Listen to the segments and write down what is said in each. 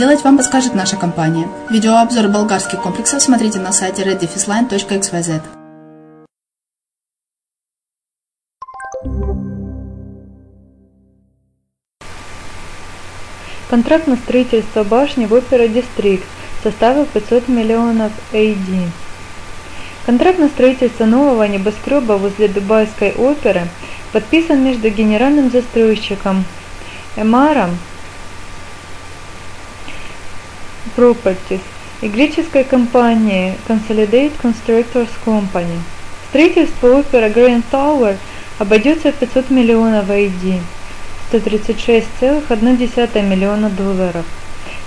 вам подскажет наша компания. Видеообзор болгарских комплексов смотрите на сайте reddefisline.xyz. Контракт на строительство башни в Опера Дистрикт составил 500 миллионов AD. Контракт на строительство нового небоскреба возле Дубайской оперы подписан между генеральным застройщиком Эмаром Properties и греческой компанией Consolidate Constructors Company. Строительство опера Grand Tower обойдется в 500 миллионов AD, 136,1 миллиона долларов.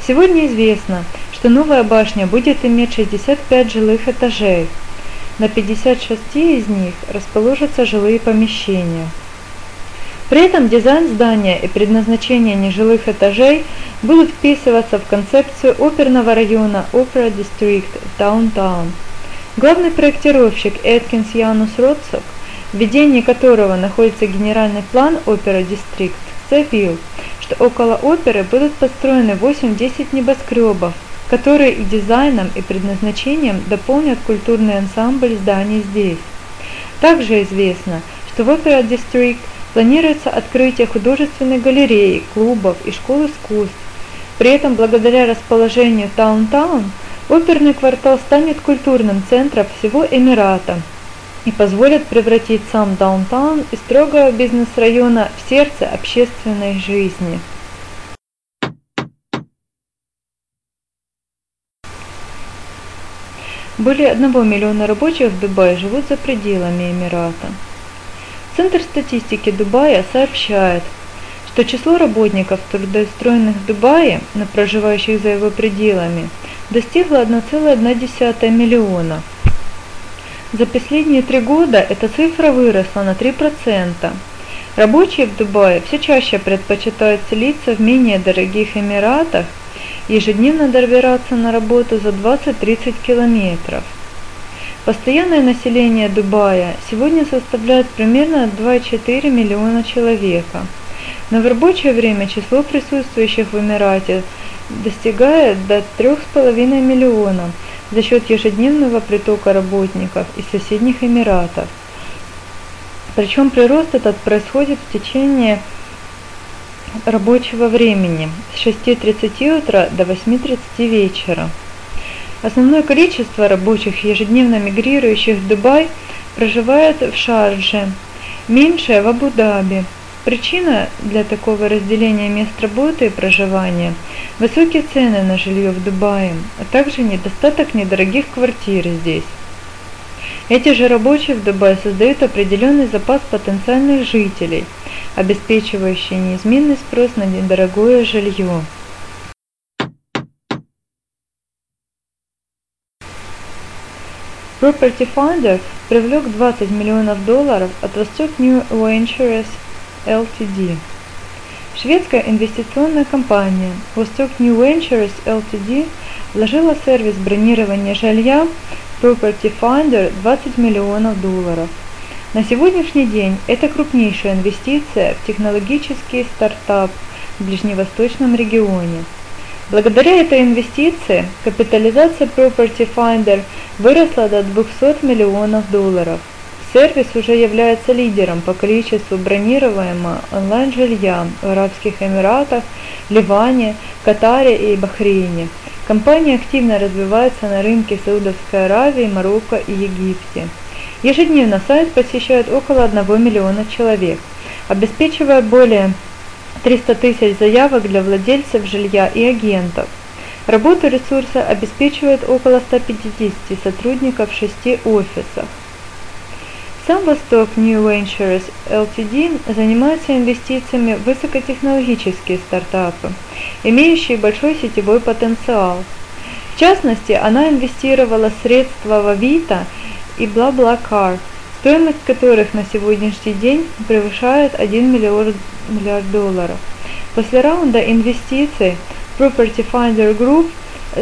Сегодня известно, что новая башня будет иметь 65 жилых этажей. На 56 из них расположатся жилые помещения. При этом дизайн здания и предназначение нежилых этажей будут вписываться в концепцию оперного района Opera District Downtown. Главный проектировщик Эткинс Янус Ротсок, в ведении которого находится генеральный план Opera District, заявил, что около оперы будут построены 8-10 небоскребов, которые и дизайном, и предназначением дополнят культурный ансамбль зданий здесь. Также известно, что в Opera District планируется открытие художественной галереи, клубов и школ искусств. При этом, благодаря расположению Таунтаун, оперный квартал станет культурным центром всего Эмирата – и позволят превратить сам даунтаун из строгого бизнес-района в сердце общественной жизни. Более 1 миллиона рабочих в Дубае живут за пределами Эмирата. Центр статистики Дубая сообщает, что число работников, трудоустроенных в Дубае, но проживающих за его пределами, достигло 1,1 миллиона – за последние три года эта цифра выросла на 3%. Рабочие в Дубае все чаще предпочитают селиться в менее дорогих Эмиратах ежедневно добираться на работу за 20-30 километров. Постоянное население Дубая сегодня составляет примерно 2,4 миллиона человека, но в рабочее время число присутствующих в Эмирате достигает до 3,5 миллионов – за счет ежедневного притока работников из соседних Эмиратов. Причем прирост этот происходит в течение рабочего времени с 6.30 утра до 8.30 вечера. Основное количество рабочих, ежедневно мигрирующих в Дубай, проживает в Шардже, меньшее в Абу-Даби, Причина для такого разделения мест работы и проживания – высокие цены на жилье в Дубае, а также недостаток недорогих квартир здесь. Эти же рабочие в Дубае создают определенный запас потенциальных жителей, обеспечивающий неизменный спрос на недорогое жилье. Property Finder привлек 20 миллионов долларов от Восток New Ventures Ltd. Шведская инвестиционная компания Vostok New Ventures Ltd. вложила в сервис бронирования жилья Property Finder 20 миллионов долларов. На сегодняшний день это крупнейшая инвестиция в технологический стартап в ближневосточном регионе. Благодаря этой инвестиции капитализация Property Finder выросла до 200 миллионов долларов – Сервис уже является лидером по количеству бронироваемого онлайн-жилья в Арабских Эмиратах, Ливане, Катаре и Бахрейне. Компания активно развивается на рынке Саудовской Аравии, Марокко и Египте. Ежедневно сайт посещает около 1 миллиона человек, обеспечивая более 300 тысяч заявок для владельцев жилья и агентов. Работу ресурса обеспечивает около 150 сотрудников в шести офисах. Сам Восток New Ventures Ltd занимается инвестициями в высокотехнологические стартапы, имеющие большой сетевой потенциал. В частности, она инвестировала средства в Авито и BlaBlaCar, стоимость которых на сегодняшний день превышает 1 миллиард, миллиард долларов. После раунда инвестиций Property Finder Group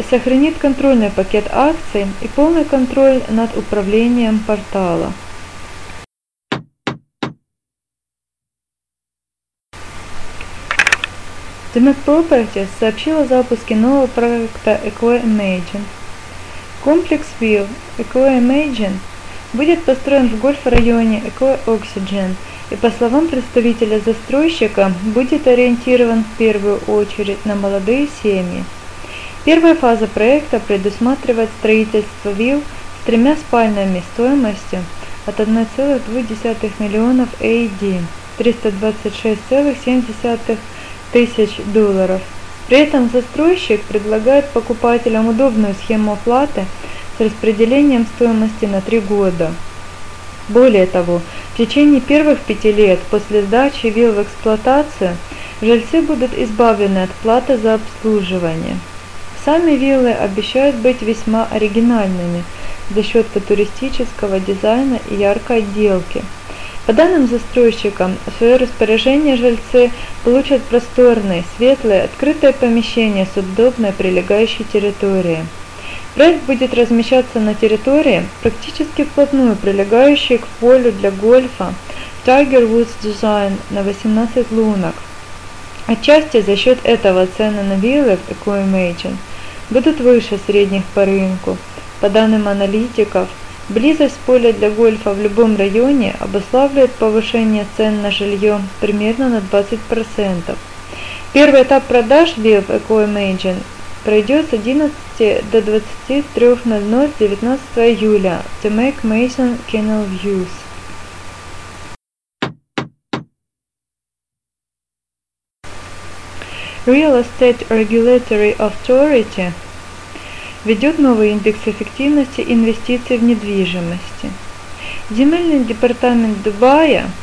сохранит контрольный пакет акций и полный контроль над управлением портала. Demek Properties сообщил о запуске нового проекта EcoImagine. Комплекс View EcoImagine будет построен в гольф-районе EcoOxygen и, по словам представителя застройщика, будет ориентирован в первую очередь на молодые семьи. Первая фаза проекта предусматривает строительство вилл с тремя спальнями стоимостью от 1,2 миллионов AD 326,7 тысяч долларов. При этом застройщик предлагает покупателям удобную схему оплаты распределением стоимости на три года. Более того, в течение первых пяти лет после сдачи вилл в эксплуатацию жильцы будут избавлены от платы за обслуживание. Сами виллы обещают быть весьма оригинальными за счет футуристического дизайна и яркой отделки. По данным застройщикам, в свое распоряжение жильцы получат просторные, светлые, открытые помещения с удобной прилегающей территорией. Проект будет размещаться на территории, практически вплотную прилегающей к полю для гольфа Tiger Woods Design на 18 лунок. Отчасти за счет этого цены на виллы в EcoImagine будут выше средних по рынку. По данным аналитиков, близость поля для гольфа в любом районе обуславливает повышение цен на жилье примерно на 20%. Первый этап продаж вилл в EcoImagine пройдет с 11 до 23.00 19 июля The Make Mason Kennel Views. Real Estate Regulatory Authority ведет новый индекс эффективности инвестиций в недвижимости. Земельный департамент Дубая –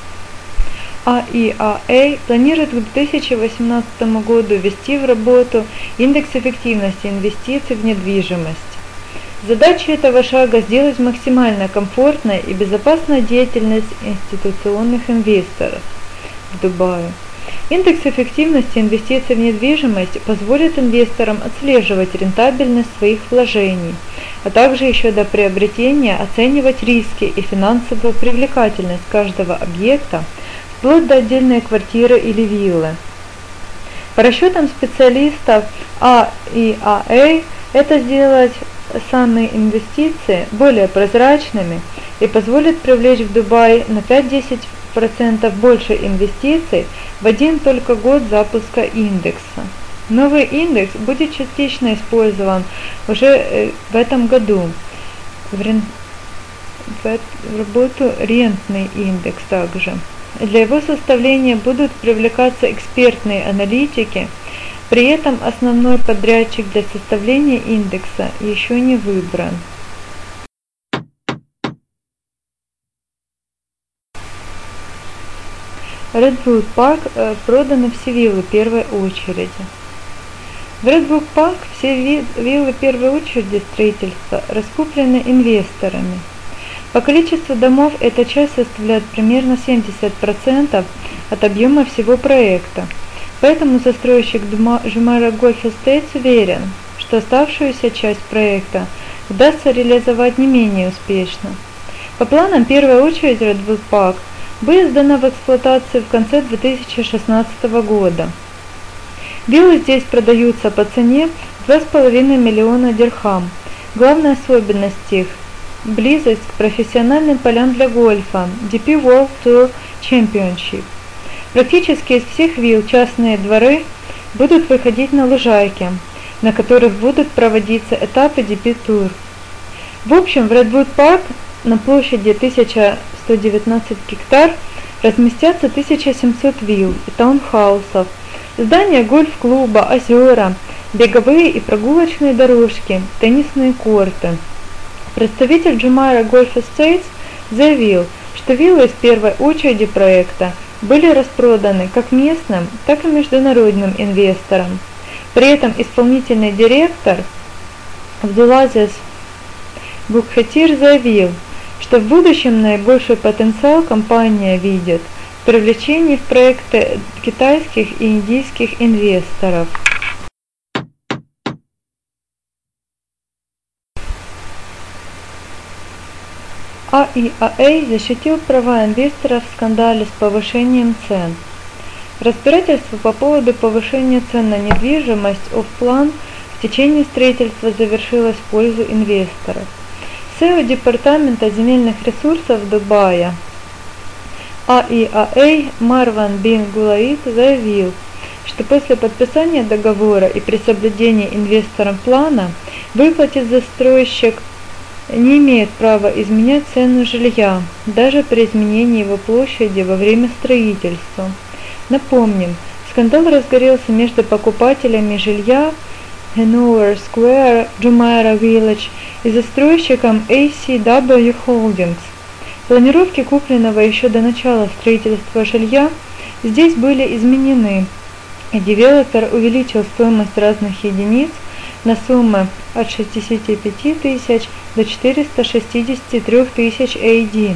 АИАА планирует к 2018 году ввести в работу индекс эффективности инвестиций в недвижимость. Задача этого шага – сделать максимально комфортной и безопасной деятельность институционных инвесторов в Дубае. Индекс эффективности инвестиций в недвижимость позволит инвесторам отслеживать рентабельность своих вложений, а также еще до приобретения оценивать риски и финансовую привлекательность каждого объекта – вплоть до отдельной квартиры или виллы. По расчетам специалистов А и АА, это сделать самые инвестиции более прозрачными и позволит привлечь в Дубай на 5-10% больше инвестиций в один только год запуска индекса. Новый индекс будет частично использован уже э, в этом году. В, рен... в работу рентный индекс также. Для его составления будут привлекаться экспертные аналитики, при этом основной подрядчик для составления индекса еще не выбран. Redwood Park э, проданы все виллы первой очереди. В Redwood Park все виллы первой очереди строительства раскуплены инвесторами – по количеству домов эта часть составляет примерно 70% от объема всего проекта. Поэтому застройщик Жумара Гольф Эстейтс уверен, что оставшуюся часть проекта удастся реализовать не менее успешно. По планам первая очередь Redwood Park будет сдана в эксплуатацию в конце 2016 года. Виллы здесь продаются по цене 2,5 миллиона дирхам. Главная особенность их близость к профессиональным полям для гольфа DP World Tour Championship. Практически из всех вилл частные дворы будут выходить на лужайки, на которых будут проводиться этапы DP Tour. В общем, в Redwood Park на площади 1119 гектар разместятся 1700 вилл и таунхаусов, здания гольф-клуба, озера, беговые и прогулочные дорожки, теннисные корты – Представитель Джумайра Golf Estates заявил, что виллы из первой очереди проекта были распроданы как местным, так и международным инвесторам. При этом исполнительный директор Абдулазис Букхатир заявил, что в будущем наибольший потенциал компания видит в привлечении в проекты китайских и индийских инвесторов. АИАА защитил права инвесторов в скандале с повышением цен. Разбирательство по поводу повышения цен на недвижимость офплан в течение строительства завершилось в пользу инвесторов. СЭО Департамента земельных ресурсов Дубая АИАА Марван Бин Гулаид заявил, что после подписания договора и при соблюдении инвестором плана выплатит застройщик не имеет права изменять цену жилья, даже при изменении его площади во время строительства. Напомним, скандал разгорелся между покупателями жилья Hanover Square, Jumeirah Village и застройщиком ACW Holdings. Планировки купленного еще до начала строительства жилья здесь были изменены, и девелопер увеличил стоимость разных единиц на суммы от 65 тысяч до 463 тысяч AD.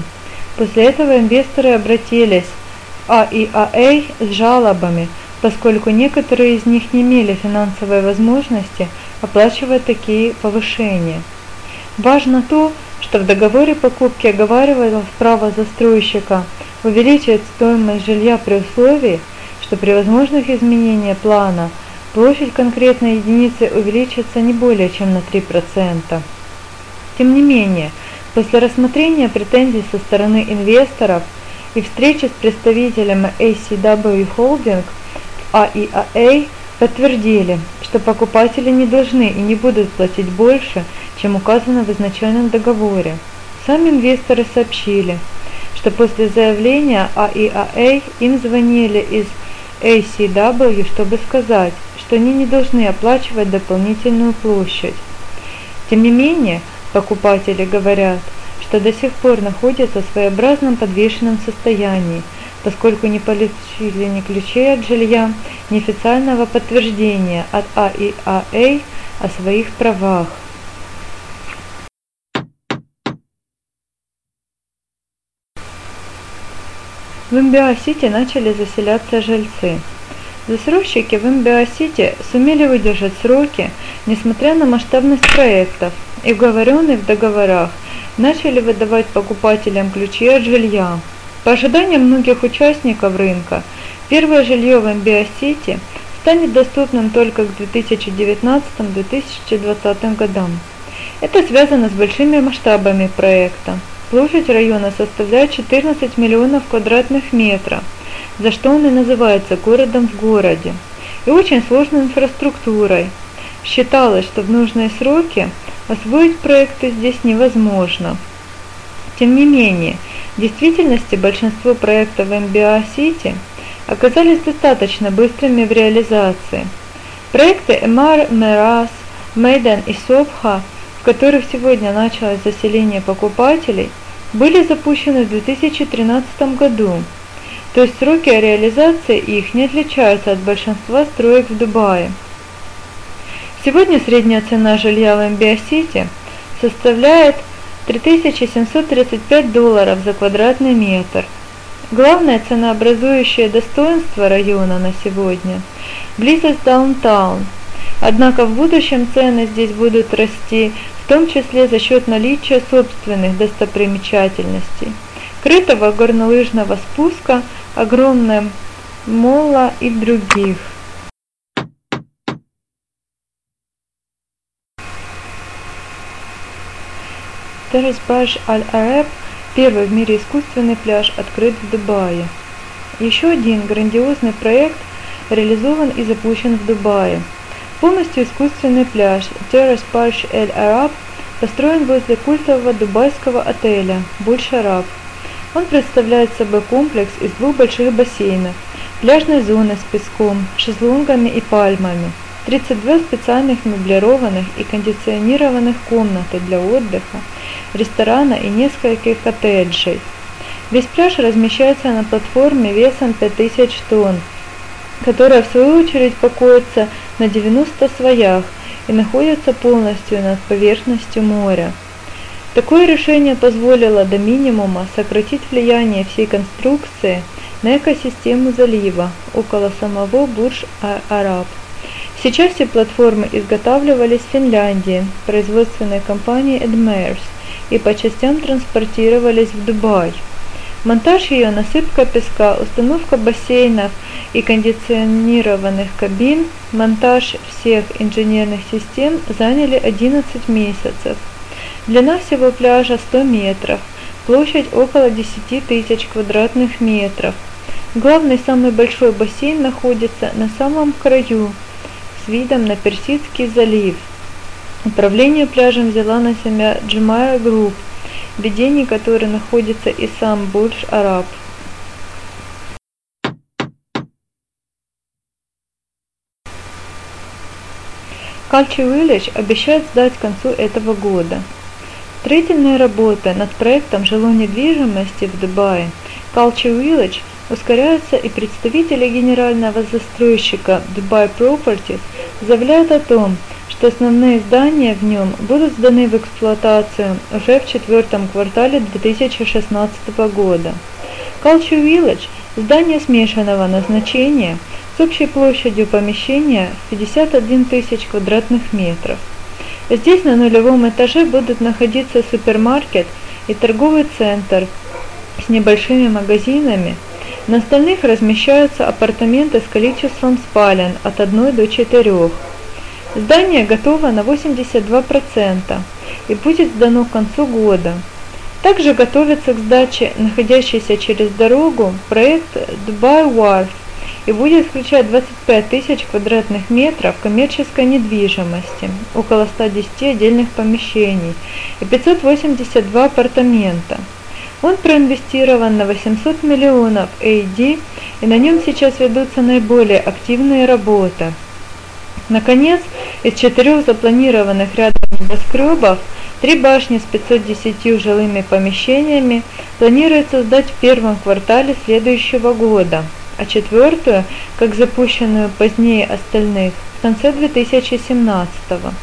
После этого инвесторы обратились в AIAA с жалобами, поскольку некоторые из них не имели финансовой возможности оплачивать такие повышения. Важно то, что в договоре покупки оговаривалось право застройщика увеличивать стоимость жилья при условии, что при возможных изменениях плана площадь конкретной единицы увеличится не более чем на 3%. Тем не менее, после рассмотрения претензий со стороны инвесторов и встречи с представителями ACW Holding AIAA подтвердили, что покупатели не должны и не будут платить больше, чем указано в изначальном договоре. Сами инвесторы сообщили, что после заявления AIAA им звонили из ACW, чтобы сказать, что они не должны оплачивать дополнительную площадь. Тем не менее, покупатели говорят, что до сих пор находятся в своеобразном подвешенном состоянии, поскольку не получили ни ключей от жилья, ни официального подтверждения от АИАА о своих правах. В МБА-Сити начали заселяться жильцы. Застройщики в МБА-Сити сумели выдержать сроки, несмотря на масштабность проектов, и уговоренные в договорах начали выдавать покупателям ключи от жилья. По ожиданиям многих участников рынка, первое жилье в MBA-сити станет доступным только к 2019-2020 годам. Это связано с большими масштабами проекта. Площадь района составляет 14 миллионов квадратных метров, за что он и называется городом в городе, и очень сложной инфраструктурой. Считалось, что в нужные сроки освоить проекты здесь невозможно. Тем не менее, в действительности большинство проектов MBA-City оказались достаточно быстрыми в реализации. Проекты Эмар, Мерас, Мейден и Сопха, в которых сегодня началось заселение покупателей, были запущены в 2013 году, то есть сроки реализации их не отличаются от большинства строек в Дубае. Сегодня средняя цена жилья в MBA-City составляет 3735 долларов за квадратный метр. Главное ценообразующее достоинство района на сегодня – близость даунтаун. Однако в будущем цены здесь будут расти, в том числе за счет наличия собственных достопримечательностей. Крытого горнолыжного спуска, огромного мола и других. Террас Баш Аль-Араб – первый в мире искусственный пляж, открыт в Дубае. Еще один грандиозный проект реализован и запущен в Дубае. Полностью искусственный пляж Террас Баш Эль-Араб построен возле культового дубайского отеля Буль-Шараб. Он представляет собой комплекс из двух больших бассейнов, пляжной зоны с песком, шезлонгами и пальмами, 32 специальных меблированных и кондиционированных комнаты для отдыха, ресторана и нескольких коттеджей. Весь пляж размещается на платформе весом 5000 тонн, которая в свою очередь покоится на 90 своях и находится полностью над поверхностью моря. Такое решение позволило до минимума сократить влияние всей конструкции на экосистему залива около самого Бурж-Араб. Сейчас все платформы изготавливались в Финляндии, производственной компанией Edmers, и по частям транспортировались в Дубай. Монтаж ее, насыпка песка, установка бассейнов и кондиционированных кабин, монтаж всех инженерных систем заняли 11 месяцев. Длина всего пляжа 100 метров, площадь около 10 тысяч квадратных метров. Главный самый большой бассейн находится на самом краю, с видом на Персидский залив. Управление пляжем взяла на себя Jumeirah Group, в ведении которой находится и сам Бурдж Араб. Culture Village обещают сдать к концу этого года. Строительные работы над проектом жилой недвижимости в Дубае Culture Village ускоряются и представители генерального застройщика Dubai Properties заявляют о том, что основные здания в нем будут сданы в эксплуатацию уже в четвертом квартале 2016 года. Culture Village – здание смешанного назначения – с общей площадью помещения 51 тысяч квадратных метров. Здесь на нулевом этаже будут находиться супермаркет и торговый центр с небольшими магазинами. На остальных размещаются апартаменты с количеством спален от 1 до 4. Здание готово на 82% и будет сдано к концу года. Также готовится к сдаче находящийся через дорогу проект Dubai Wharf и будет включать 25 тысяч квадратных метров коммерческой недвижимости, около 110 отдельных помещений и 582 апартамента. Он проинвестирован на 800 миллионов AD и на нем сейчас ведутся наиболее активные работы. Наконец, из четырех запланированных рядом небоскребов Три башни с 510 жилыми помещениями планируется сдать в первом квартале следующего года а четвертую, как запущенную позднее остальных, в конце 2017 -го.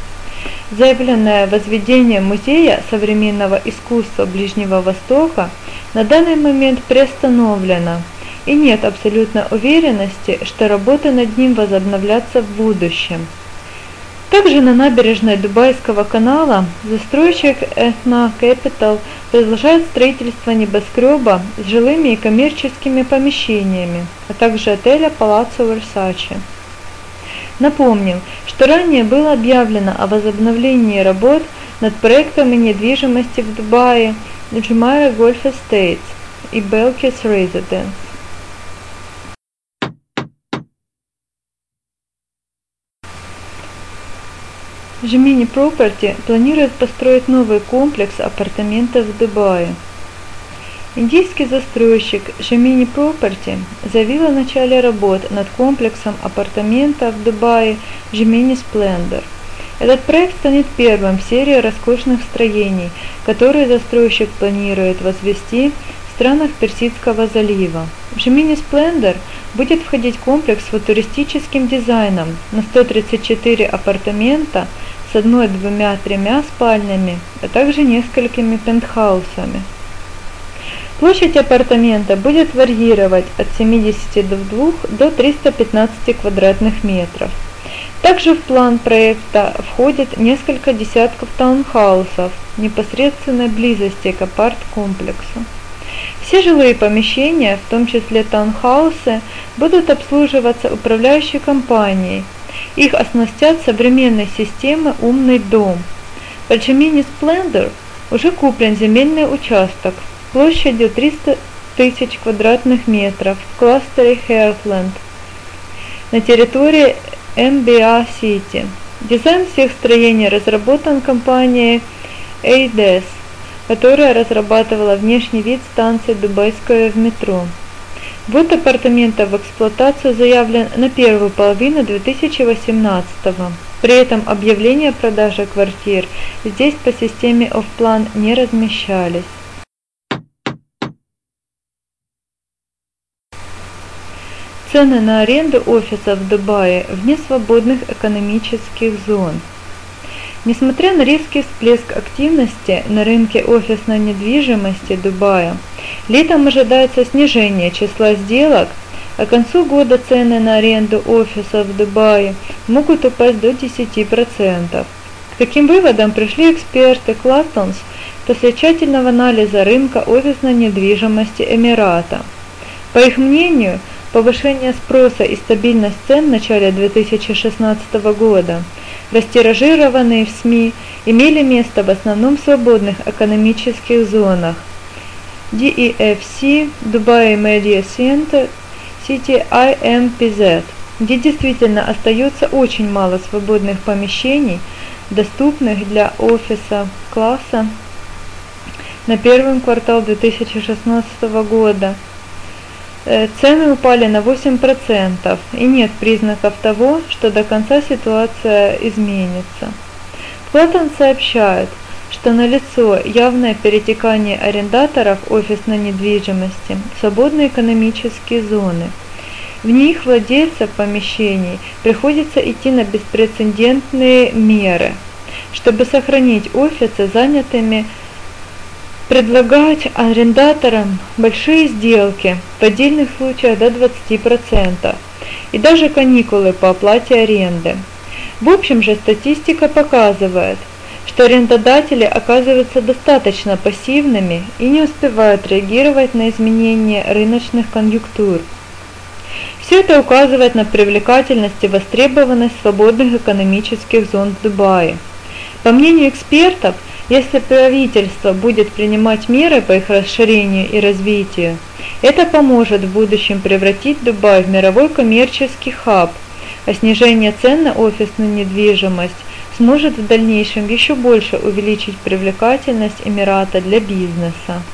Заявленное возведение Музея современного искусства Ближнего Востока на данный момент приостановлено, и нет абсолютной уверенности, что работы над ним возобновлятся в будущем. Также на набережной Дубайского канала застройщик Ethno Capital продолжает строительство небоскреба с жилыми и коммерческими помещениями, а также отеля Palazzo Versace. Напомним, что ранее было объявлено о возобновлении работ над проектами недвижимости в Дубае Jumeirah Golf Estates и Belkis Residence. Gemini Property планирует построить новый комплекс апартаментов в Дубае. Индийский застройщик Gemini Property заявил о начале работ над комплексом апартаментов в Дубае Gemini Splendor. Этот проект станет первым в серии роскошных строений, которые застройщик планирует возвести странах Персидского залива. В Gemini Splendor будет входить комплекс с футуристическим дизайном на 134 апартамента – с одной, двумя, тремя спальнями, а также несколькими пентхаусами. Площадь апартамента будет варьировать от 72 до 315 квадратных метров. Также в план проекта входит несколько десятков таунхаусов в непосредственной близости к апарт-комплексу. Все жилые помещения, в том числе таунхаусы, будут обслуживаться управляющей компанией – их оснастят современной системой «Умный дом». В Джимини Splendor уже куплен земельный участок площадью 300 тысяч квадратных метров в кластере Heartland на территории MBA City. Дизайн всех строений разработан компанией ADES, которая разрабатывала внешний вид станции Дубайская в метро. Ввод апартаментов в эксплуатацию заявлен на первую половину 2018 -го. При этом объявления продажи квартир здесь по системе оффплан не размещались. Цены на аренду офисов в Дубае вне свободных экономических зон. Несмотря на резкий всплеск активности на рынке офисной недвижимости Дубая, летом ожидается снижение числа сделок, а к концу года цены на аренду офисов в Дубае могут упасть до 10%. К таким выводам пришли эксперты Клаттонс после тщательного анализа рынка офисной недвижимости Эмирата. По их мнению, повышение спроса и стабильность цен в начале 2016 года – растиражированные в СМИ, имели место в основном в свободных экономических зонах DEFC, Dubai Media Center, City IMPZ, где действительно остается очень мало свободных помещений, доступных для офиса класса на первый квартал 2016 года. Э, цены упали на 8% и нет признаков того, что до конца ситуация изменится. Платон сообщает, что налицо явное перетекание арендаторов офисной недвижимости в свободные экономические зоны. В них владельцев помещений приходится идти на беспрецедентные меры, чтобы сохранить офисы занятыми предлагать арендаторам большие сделки, в отдельных случаях до 20%, и даже каникулы по оплате аренды. В общем же статистика показывает, что арендодатели оказываются достаточно пассивными и не успевают реагировать на изменения рыночных конъюнктур. Все это указывает на привлекательность и востребованность свободных экономических зон в Дубае. По мнению экспертов, если правительство будет принимать меры по их расширению и развитию, это поможет в будущем превратить Дубай в мировой коммерческий хаб, а снижение цен на офисную недвижимость сможет в дальнейшем еще больше увеличить привлекательность Эмирата для бизнеса.